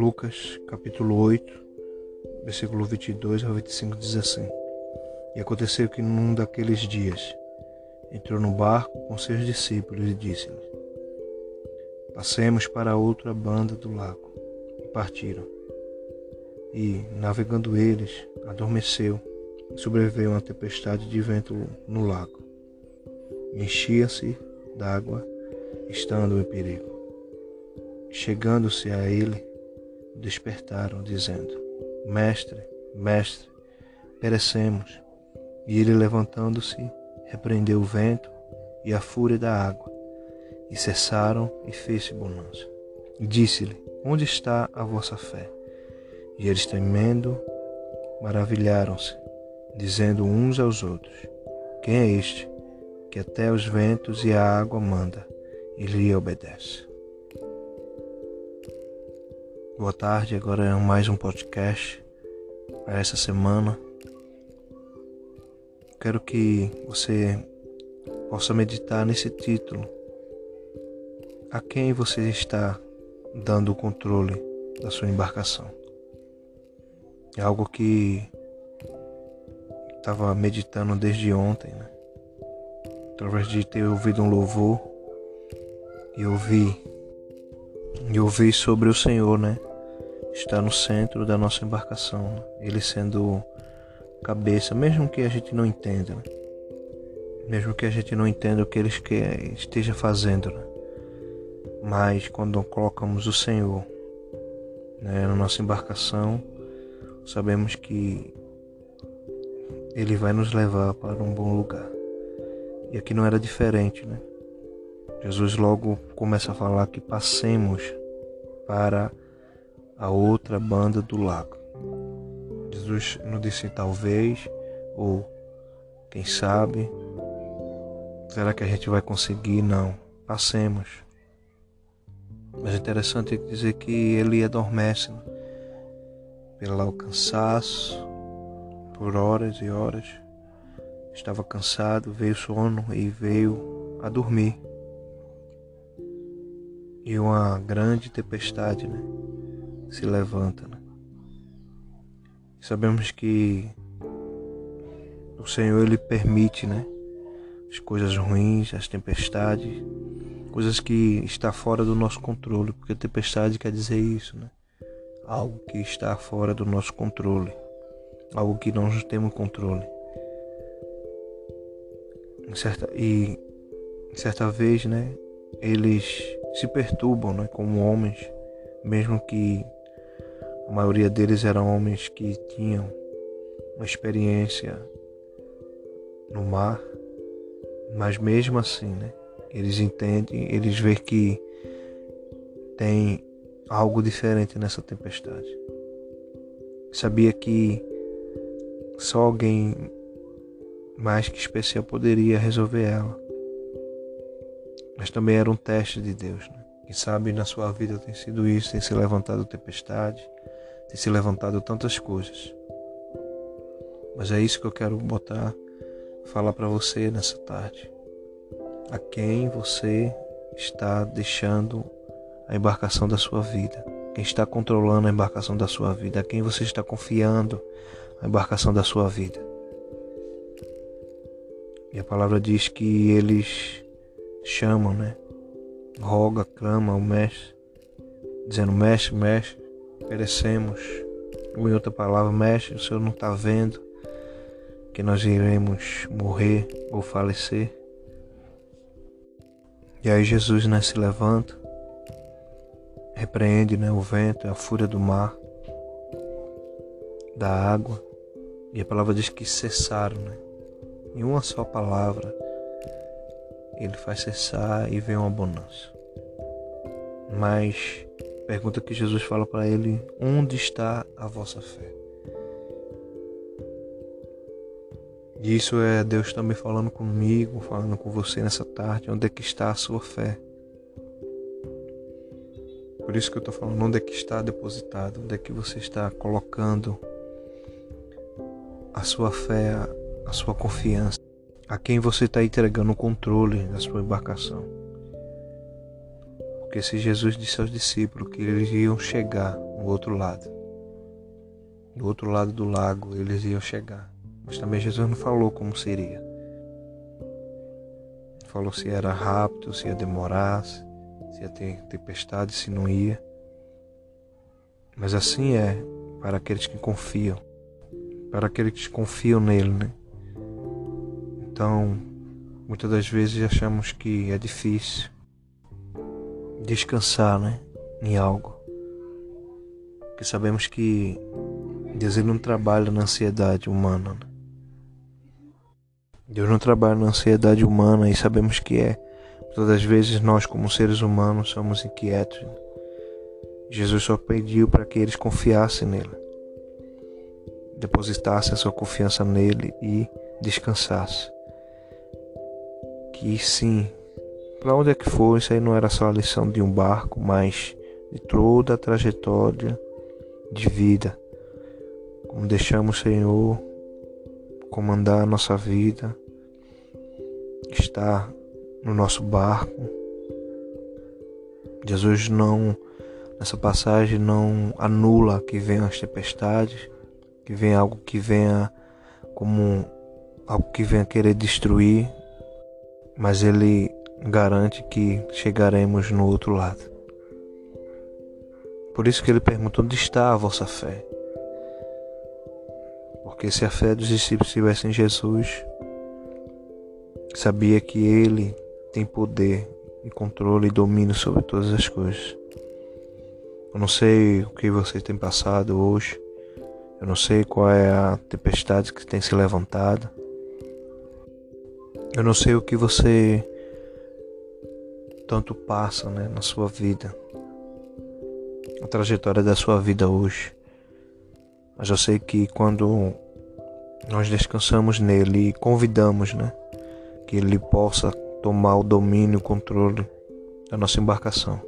Lucas capítulo 8, versículo 22 ao 25 diz assim: E aconteceu que num daqueles dias entrou no barco com seus discípulos e disse-lhes: Passemos para outra banda do lago. E partiram. E, navegando eles, adormeceu e sobreveio uma tempestade de vento no lago. Enchia-se d'água, estando em perigo. Chegando-se a ele, despertaram, dizendo: Mestre, mestre, perecemos. E ele, levantando-se, repreendeu o vento e a fúria da água, e cessaram e fez-se bonança. E disse-lhe: Onde está a vossa fé? E eles, temendo, maravilharam-se, dizendo uns aos outros: Quem é este que até os ventos e a água manda e lhe obedece? Boa tarde, agora é mais um podcast para essa semana. Quero que você possa meditar nesse título. A quem você está dando o controle da sua embarcação? É algo que estava meditando desde ontem, né? através de ter ouvido um louvor e ouvir e ouvir sobre o Senhor, né? Está no centro da nossa embarcação, ele sendo cabeça, mesmo que a gente não entenda, né? mesmo que a gente não entenda o que ele esteja fazendo, né? mas quando colocamos o Senhor né, na nossa embarcação, sabemos que ele vai nos levar para um bom lugar. E aqui não era diferente, né? Jesus logo começa a falar que passemos para a outra banda do lago. Jesus não disse talvez ou quem sabe. Será que a gente vai conseguir? Não. Passemos. Mas é interessante dizer que ele adormece né? pelo cansaço, por horas e horas. Estava cansado, veio sono e veio a dormir. E uma grande tempestade, né? Se levanta. Né? Sabemos que o Senhor ele permite, né, as coisas ruins, as tempestades, coisas que está fora do nosso controle, porque tempestade quer dizer isso, né? Algo que está fora do nosso controle, algo que não temos controle. Certa, e certa vez, né, eles se perturbam, né, como homens, mesmo que a maioria deles eram homens que tinham uma experiência no mar, mas mesmo assim, né? Eles entendem, eles veem que tem algo diferente nessa tempestade. Sabia que só alguém mais que especial poderia resolver ela. Mas também era um teste de Deus, né? Quem sabe na sua vida tem sido isso, tem se levantado tempestade, tem se levantado tantas coisas. Mas é isso que eu quero botar, falar para você nessa tarde. A quem você está deixando a embarcação da sua vida? Quem está controlando a embarcação da sua vida? A quem você está confiando a embarcação da sua vida? E a palavra diz que eles chamam, né? Roga, clama ao mestre, dizendo: Mestre, mestre, perecemos. Ou em outra palavra, mestre, o Senhor não está vendo que nós iremos morrer ou falecer. E aí Jesus né, se levanta, repreende né, o vento, a fúria do mar, da água. E a palavra diz que cessaram, né? Em uma só palavra, ele faz cessar e vem uma bonança. Mas Pergunta que Jesus fala para ele: Onde está a vossa fé? E isso é Deus também falando comigo, falando com você nessa tarde. Onde é que está a sua fé? Por isso que eu estou falando, onde é que está depositado? Onde é que você está colocando a sua fé, a sua confiança? A quem você está entregando o controle da sua embarcação? Porque se Jesus disse aos discípulos que eles iam chegar no outro lado. Do outro lado do lago eles iam chegar. Mas também Jesus não falou como seria. Falou se era rápido, se ia demorar, se ia ter tempestade, se não ia. Mas assim é para aqueles que confiam, para aqueles que confiam nele, né? Então, muitas das vezes achamos que é difícil descansar, né, em algo. Porque sabemos que Deus ele não trabalha na ansiedade humana. Né? Deus não trabalha na ansiedade humana e sabemos que é. Todas as vezes nós, como seres humanos, somos inquietos. Né? Jesus só pediu para que eles confiassem nele, depositassem a sua confiança nele e descansassem. Que sim, para onde é que for, isso aí não era só a lição de um barco, mas de toda a trajetória de vida. Como deixamos o Senhor comandar a nossa vida, estar no nosso barco. Jesus não Nessa passagem não anula que venham as tempestades, que venha algo que venha como algo que venha querer destruir, mas ele garante que chegaremos no outro lado. Por isso que ele pergunta onde está a vossa fé? Porque se a fé dos discípulos estivesse em Jesus, sabia que ele tem poder e controle e domínio sobre todas as coisas. Eu não sei o que você tem passado hoje. Eu não sei qual é a tempestade que tem se levantado. Eu não sei o que você tanto passa né, na sua vida, a trajetória da sua vida hoje. Mas eu sei que quando nós descansamos nele e convidamos né, que ele possa tomar o domínio, o controle da nossa embarcação,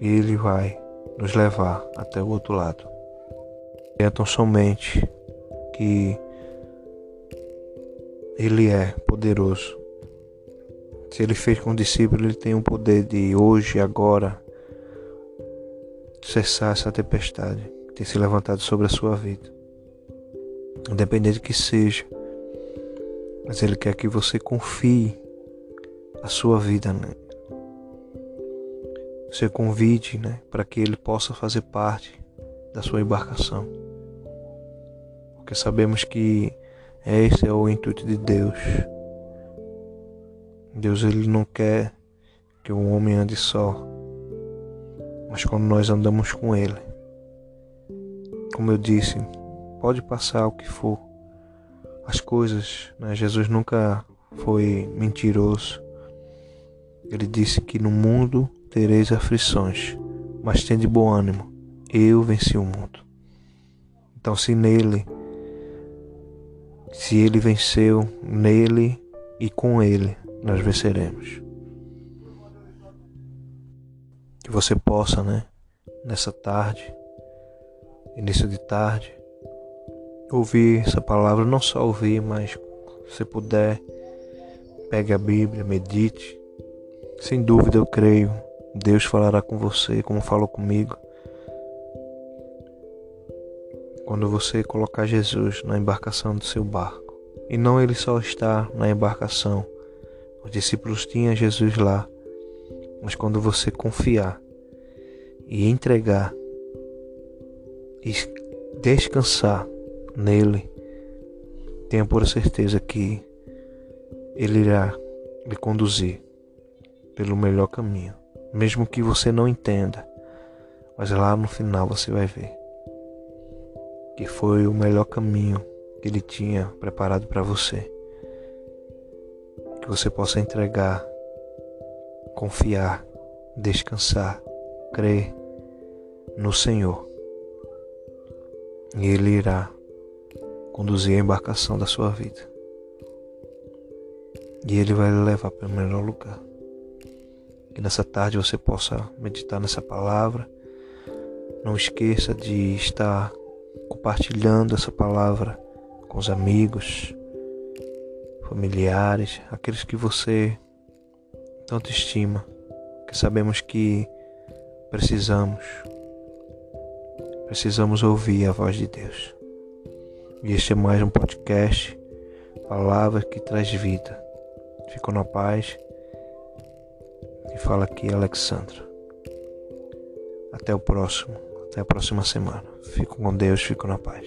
ele vai nos levar até o outro lado. Tentam somente que Ele é poderoso. Se Ele fez com o discípulo, Ele tem o poder de hoje, agora, cessar essa tempestade que tem se levantado sobre a sua vida. Independente que seja. Mas Ele quer que você confie a sua vida nele você convide né, para que ele possa fazer parte da sua embarcação. Porque sabemos que esse é o intuito de Deus. Deus ele não quer que o homem ande só, mas quando nós andamos com ele. Como eu disse, pode passar o que for. As coisas, né? Jesus nunca foi mentiroso. Ele disse que no mundo tereis aflições, mas tende bom ânimo, eu venci o mundo. Então, se nele, se ele venceu, nele e com ele nós venceremos. Que você possa, né, nessa tarde, início de tarde, ouvir essa palavra, não só ouvir, mas se puder, pegue a Bíblia, medite. Sem dúvida, eu creio Deus falará com você como falou comigo. Quando você colocar Jesus na embarcação do seu barco. E não ele só está na embarcação. Os discípulos tinham Jesus lá. Mas quando você confiar e entregar e descansar nele, tenha por certeza que ele irá lhe conduzir pelo melhor caminho mesmo que você não entenda, mas lá no final você vai ver que foi o melhor caminho que ele tinha preparado para você. Que você possa entregar, confiar, descansar, crer no Senhor. E Ele irá conduzir a embarcação da sua vida. E Ele vai levar para o melhor lugar. Que nessa tarde você possa meditar nessa palavra. Não esqueça de estar compartilhando essa palavra com os amigos, familiares, aqueles que você tanto estima, que sabemos que precisamos Precisamos ouvir a voz de Deus. E este é mais um podcast, palavra que traz vida. Ficou na paz. E fala aqui Alexandra. Até o próximo, até a próxima semana. Fico com Deus, fico na paz.